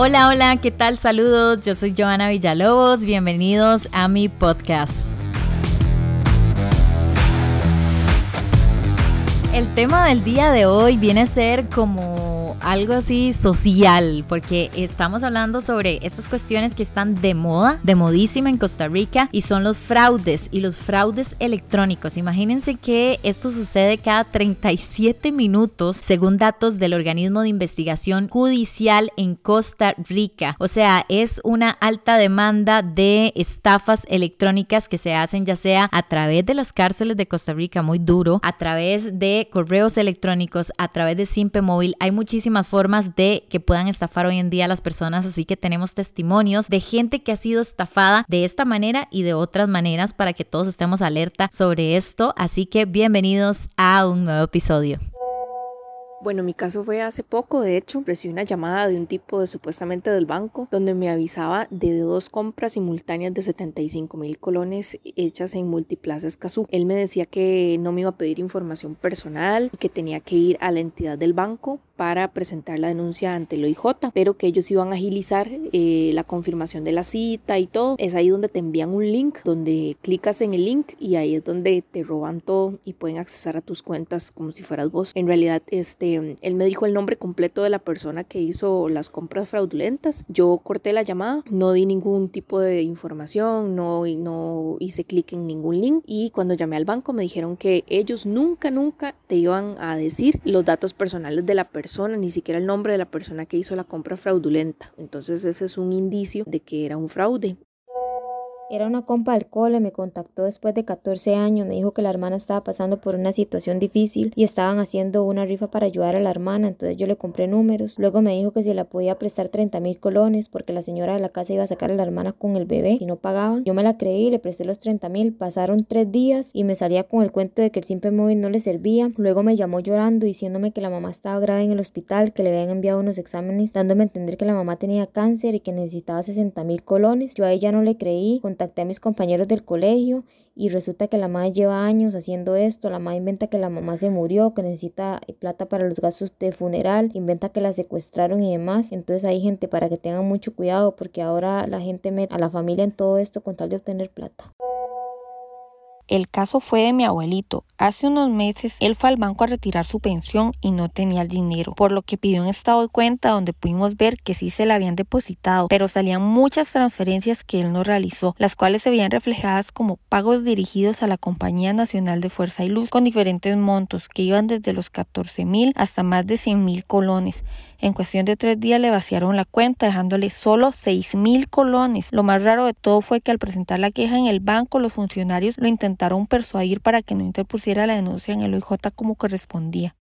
Hola, hola, ¿qué tal? Saludos, yo soy Joana Villalobos, bienvenidos a mi podcast. El tema del día de hoy viene a ser como algo así social, porque estamos hablando sobre estas cuestiones que están de moda, de modísima en Costa Rica, y son los fraudes y los fraudes electrónicos. Imagínense que esto sucede cada 37 minutos, según datos del organismo de investigación judicial en Costa Rica. O sea, es una alta demanda de estafas electrónicas que se hacen ya sea a través de las cárceles de Costa Rica, muy duro, a través de correos electrónicos, a través de Simpe Móvil. Hay muchísimas formas de que puedan estafar hoy en día a las personas, así que tenemos testimonios de gente que ha sido estafada de esta manera y de otras maneras para que todos estemos alerta sobre esto, así que bienvenidos a un nuevo episodio. Bueno, mi caso fue hace poco, de hecho, recibí una llamada de un tipo de supuestamente del banco donde me avisaba de dos compras simultáneas de 75 mil colones hechas en Multiplaza Escazú. Él me decía que no me iba a pedir información personal y que tenía que ir a la entidad del banco para presentar la denuncia ante el OIJ, pero que ellos iban a agilizar eh, la confirmación de la cita y todo. Es ahí donde te envían un link, donde clicas en el link y ahí es donde te roban todo y pueden accesar a tus cuentas como si fueras vos. En realidad, este, él me dijo el nombre completo de la persona que hizo las compras fraudulentas. Yo corté la llamada, no di ningún tipo de información, no, no hice clic en ningún link y cuando llamé al banco me dijeron que ellos nunca, nunca te iban a decir los datos personales de la persona ni siquiera el nombre de la persona que hizo la compra fraudulenta. Entonces ese es un indicio de que era un fraude. Era una compa del cole, me contactó después de 14 años, me dijo que la hermana estaba pasando por una situación difícil y estaban haciendo una rifa para ayudar a la hermana, entonces yo le compré números. Luego me dijo que si la podía prestar 30 mil colones porque la señora de la casa iba a sacar a la hermana con el bebé y no pagaban. Yo me la creí, le presté los 30 mil, pasaron tres días y me salía con el cuento de que el simple móvil no le servía. Luego me llamó llorando diciéndome que la mamá estaba grave en el hospital, que le habían enviado unos exámenes, dándome a entender que la mamá tenía cáncer y que necesitaba 60 mil colones. Yo a ella no le creí, contacté a mis compañeros del colegio y resulta que la madre lleva años haciendo esto, la madre inventa que la mamá se murió, que necesita plata para los gastos de funeral, inventa que la secuestraron y demás. Entonces hay gente para que tengan mucho cuidado porque ahora la gente mete a la familia en todo esto con tal de obtener plata. El caso fue de mi abuelito. Hace unos meses él fue al banco a retirar su pensión y no tenía el dinero, por lo que pidió un estado de cuenta donde pudimos ver que sí se le habían depositado, pero salían muchas transferencias que él no realizó, las cuales se veían reflejadas como pagos dirigidos a la Compañía Nacional de Fuerza y Luz con diferentes montos que iban desde los 14 mil hasta más de 100 mil colones. En cuestión de tres días le vaciaron la cuenta dejándole solo seis mil colones. Lo más raro de todo fue que al presentar la queja en el banco los funcionarios lo intentaron persuadir para que no interpusiera la denuncia en el OIJ como correspondía.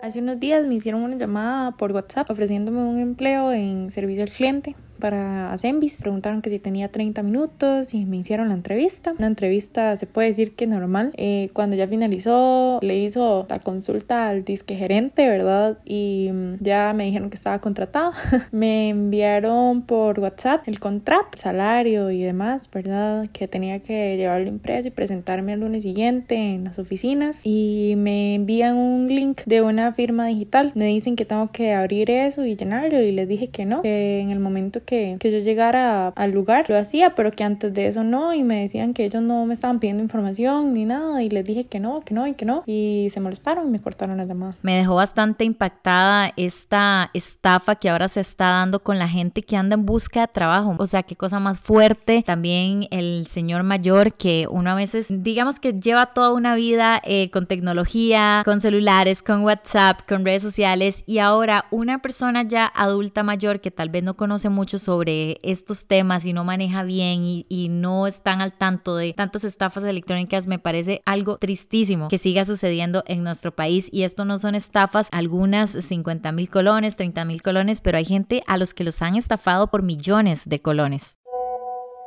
Hace unos días me hicieron una llamada por WhatsApp ofreciéndome un empleo en servicio al cliente para Asembis. Preguntaron que si tenía 30 minutos y me hicieron la entrevista. Una entrevista se puede decir que normal. Eh, cuando ya finalizó, le hizo la consulta al disque gerente, ¿verdad? Y mm, ya me dijeron que estaba contratado. me enviaron por WhatsApp el contrato, salario y demás, ¿verdad? Que tenía que llevarlo impreso y presentarme el lunes siguiente en las oficinas. Y me envían un link de una firma digital. Me dicen que tengo que abrir eso y llenarlo y les dije que no, que en el momento que que, yo llegara al lugar, lo hacía, pero que antes de eso no, y me decían que ellos no me estaban pidiendo información ni nada, y les dije que no, que no y que no, y se molestaron y me cortaron la llamada. Me dejó bastante impactada esta estafa que ahora se está dando con la gente que anda en busca de trabajo, o sea, qué cosa más fuerte. También el señor mayor que uno a veces, digamos que lleva toda una vida eh, con tecnología, con celulares, con WhatsApp, con redes sociales, y ahora una persona ya adulta mayor que tal vez no conoce mucho sobre estos temas y no maneja bien y, y no están al tanto de tantas estafas electrónicas, me parece algo tristísimo que siga sucediendo en nuestro país. Y esto no son estafas, algunas 50 mil colones, 30 mil colones, pero hay gente a los que los han estafado por millones de colones.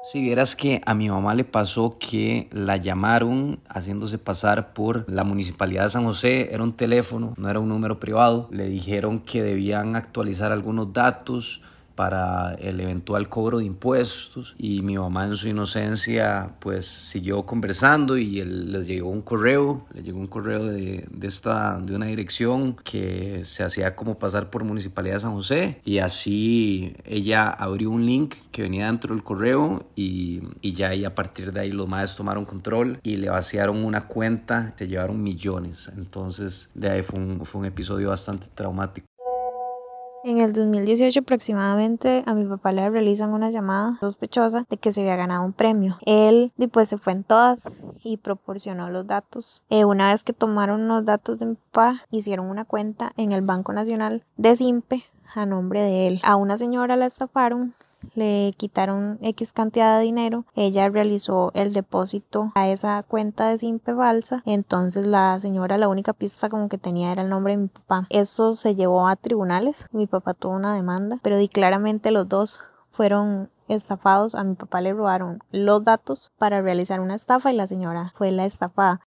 Si vieras que a mi mamá le pasó que la llamaron haciéndose pasar por la municipalidad de San José, era un teléfono, no era un número privado, le dijeron que debían actualizar algunos datos, para el eventual cobro de impuestos. Y mi mamá en su inocencia pues siguió conversando y él, les llegó un correo, le llegó un correo de, de, esta, de una dirección que se hacía como pasar por Municipalidad de San José. Y así ella abrió un link que venía dentro del correo y, y ya y a partir de ahí los maestros tomaron control y le vaciaron una cuenta, se llevaron millones, entonces de ahí fue un, fue un episodio bastante traumático. En el 2018 aproximadamente a mi papá le realizan una llamada sospechosa de que se había ganado un premio. Él después se fue en todas y proporcionó los datos. Eh, una vez que tomaron los datos de mi papá, hicieron una cuenta en el Banco Nacional de Simpe a nombre de él. A una señora la estafaron le quitaron X cantidad de dinero, ella realizó el depósito a esa cuenta de Simpe falsa, entonces la señora la única pista como que tenía era el nombre de mi papá. Eso se llevó a tribunales, mi papá tuvo una demanda, pero di claramente los dos fueron estafados, a mi papá le robaron los datos para realizar una estafa y la señora fue la estafada.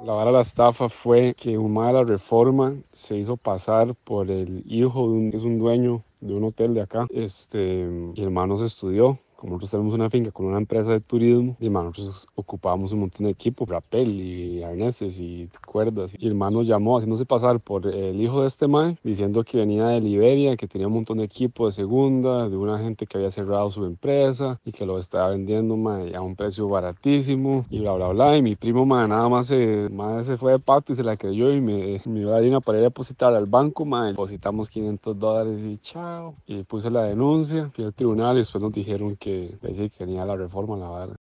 La vara la estafa fue que un de reforma se hizo pasar por el hijo de un, es un dueño de un hotel de acá. Este, mi hermano se estudió como nosotros tenemos una finca con una empresa de turismo, y nosotros ocupábamos un montón de equipo, rapel y arneses y cuerdas. Y el hermano llamó haciéndose pasar por el hijo de este man, diciendo que venía de Liberia, que tenía un montón de equipo de segunda, de una gente que había cerrado su empresa y que lo estaba vendiendo a un precio baratísimo y bla, bla, bla. Y mi primo man, nada más se, se fue de pato y se la creyó y me, me dio la harina para ir a depositar al banco, man. Depositamos 500 dólares y chao. Y puse la denuncia, fui al tribunal y después nos dijeron que que, que tenía la reforma, la verdad.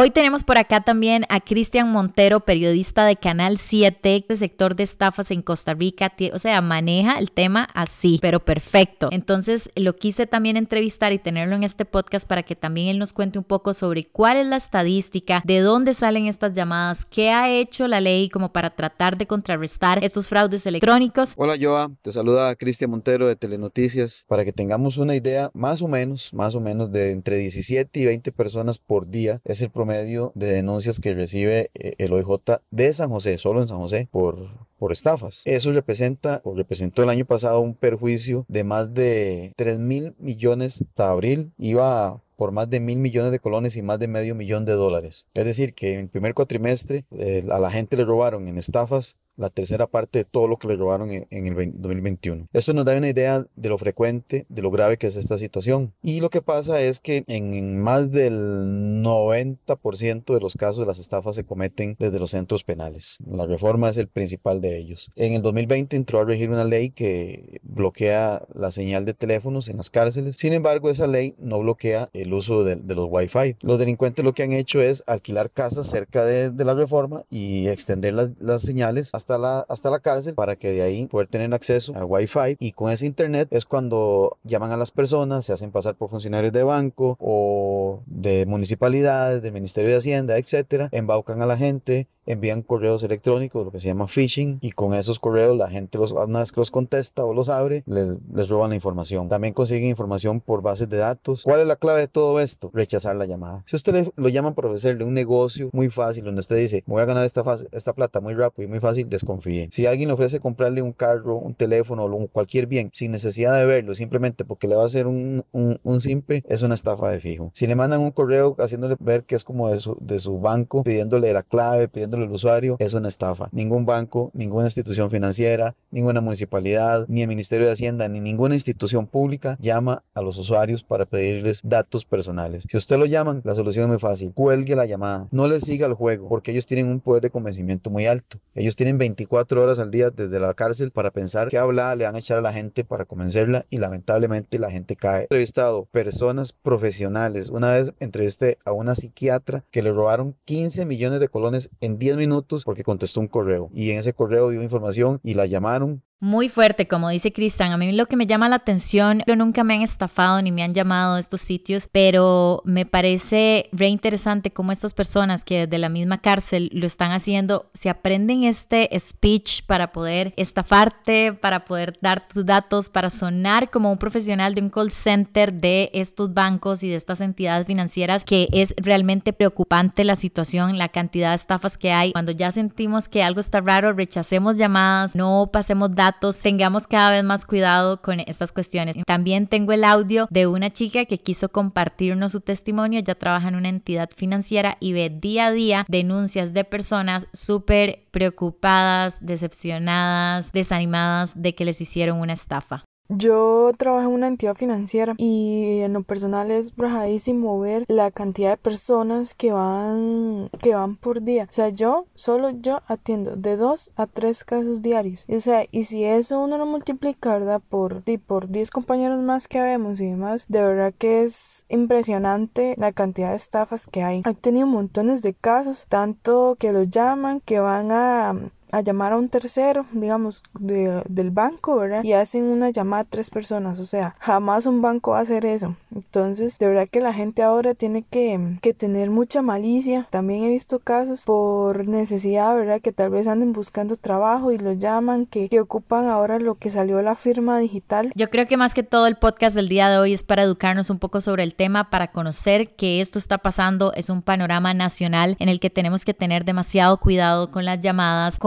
Hoy tenemos por acá también a Cristian Montero, periodista de Canal 7, de sector de estafas en Costa Rica. O sea, maneja el tema así, pero perfecto. Entonces, lo quise también entrevistar y tenerlo en este podcast para que también él nos cuente un poco sobre cuál es la estadística, de dónde salen estas llamadas, qué ha hecho la ley como para tratar de contrarrestar estos fraudes electrónicos. Hola, Joa. Te saluda Cristian Montero de Telenoticias para que tengamos una idea más o menos, más o menos de entre 17 y 20 personas por día. Es el promedio de denuncias que recibe eh, el OIJ de San José, solo en San José, por, por estafas. Eso representa o representó el año pasado un perjuicio de más de 3 mil millones hasta abril. Iba por más de mil millones de colones y más de medio millón de dólares. Es decir, que en el primer cuatrimestre eh, a la gente le robaron en estafas la tercera parte de todo lo que le robaron en, el 2021. Esto nos da una idea de lo frecuente, de lo grave que es esta situación. Y lo que pasa es que en más del 90% de los casos de las estafas se cometen desde los centros penales. La reforma es el principal de ellos. En el 2020 entró a regir una ley que bloquea la señal de teléfonos en las cárceles. Sin embargo, esa ley no bloquea el uso de, los Wi-Fi. Los delincuentes lo que han hecho es alquilar casas cerca de, la reforma y extender las señales hasta hasta la, hasta la cárcel para que de ahí poder tener acceso al wifi. Y con ese internet es cuando llaman a las personas, se hacen pasar por funcionarios de banco o de municipalidades, del Ministerio de Hacienda, etcétera, embaucan a la gente, envían correos electrónicos, lo que se llama phishing, y con esos correos la gente los, una vez que los contesta o los abre, les, les roban la información. También consiguen información por bases de datos. ¿Cuál es la clave de todo esto? Rechazar la llamada. Si usted le, lo llaman para ofrecerle un negocio muy fácil, donde usted dice, voy a ganar esta, plata muy rápido y muy fácil, desconfíe. Si alguien le ofrece comprarle un carro, un teléfono o cualquier bien sin necesidad de verlo, simplemente porque le va a hacer un, un, un simple, es una estafa de fijo. Si le mandan un correo haciéndole ver que es como de su, de su banco, pidiéndole la clave, pidiéndole el usuario es una estafa. Ningún banco, ninguna institución financiera, ninguna municipalidad, ni el Ministerio de Hacienda, ni ninguna institución pública llama a los usuarios para pedirles datos personales. Si usted lo llaman, la solución es muy fácil. Cuelgue la llamada. No le siga el juego porque ellos tienen un poder de convencimiento muy alto. Ellos tienen 24 horas al día desde la cárcel para pensar qué habla le van a echar a la gente para convencerla y lamentablemente la gente cae. He entrevistado personas profesionales. Una vez entrevisté a una psiquiatra que le robaron 15 millones de colones en 10 minutos porque contestó un correo. Y en ese correo dio información y la llamaron muy fuerte, como dice Cristian. A mí lo que me llama la atención, yo nunca me han estafado ni me han llamado a estos sitios, pero me parece re interesante cómo estas personas que desde la misma cárcel lo están haciendo, se aprenden este speech para poder estafarte, para poder dar tus datos, para sonar como un profesional de un call center de estos bancos y de estas entidades financieras, que es realmente preocupante la situación, la cantidad de estafas que hay. Cuando ya sentimos que algo está raro, rechacemos llamadas, no pasemos datos tengamos cada vez más cuidado con estas cuestiones. También tengo el audio de una chica que quiso compartirnos su testimonio, ya trabaja en una entidad financiera y ve día a día denuncias de personas súper preocupadas, decepcionadas, desanimadas de que les hicieron una estafa. Yo trabajo en una entidad financiera y en lo personal es brajadísimo ver la cantidad de personas que van que van por día. O sea, yo solo yo atiendo de dos a tres casos diarios. O sea, y si eso uno lo multiplica, ¿verdad? Por, por 10 compañeros más que vemos y demás, de verdad que es impresionante la cantidad de estafas que hay. He tenido montones de casos, tanto que los llaman, que van a a llamar a un tercero, digamos, de, del banco, ¿verdad? Y hacen una llamada a tres personas, o sea, jamás un banco va a hacer eso. Entonces, de verdad que la gente ahora tiene que, que tener mucha malicia. También he visto casos por necesidad, ¿verdad? Que tal vez anden buscando trabajo y lo llaman, que, que ocupan ahora lo que salió la firma digital. Yo creo que más que todo el podcast del día de hoy es para educarnos un poco sobre el tema, para conocer que esto está pasando, es un panorama nacional en el que tenemos que tener demasiado cuidado con las llamadas,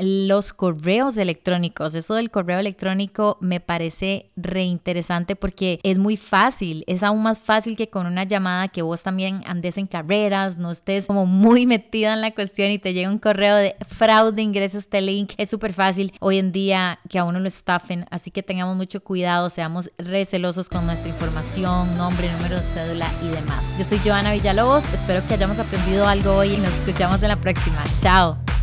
los correos electrónicos. Eso del correo electrónico me parece reinteresante porque es muy fácil, es aún más fácil que con una llamada que vos también andes en carreras, no estés como muy metida en la cuestión y te llega un correo de fraude, ingresa este link. Es súper fácil hoy en día que a uno lo estafen, así que tengamos mucho cuidado, seamos recelosos con nuestra información, nombre, número de cédula y demás. Yo soy Joana Villalobos, espero que hayamos aprendido algo hoy y nos escuchamos en la próxima. Chao.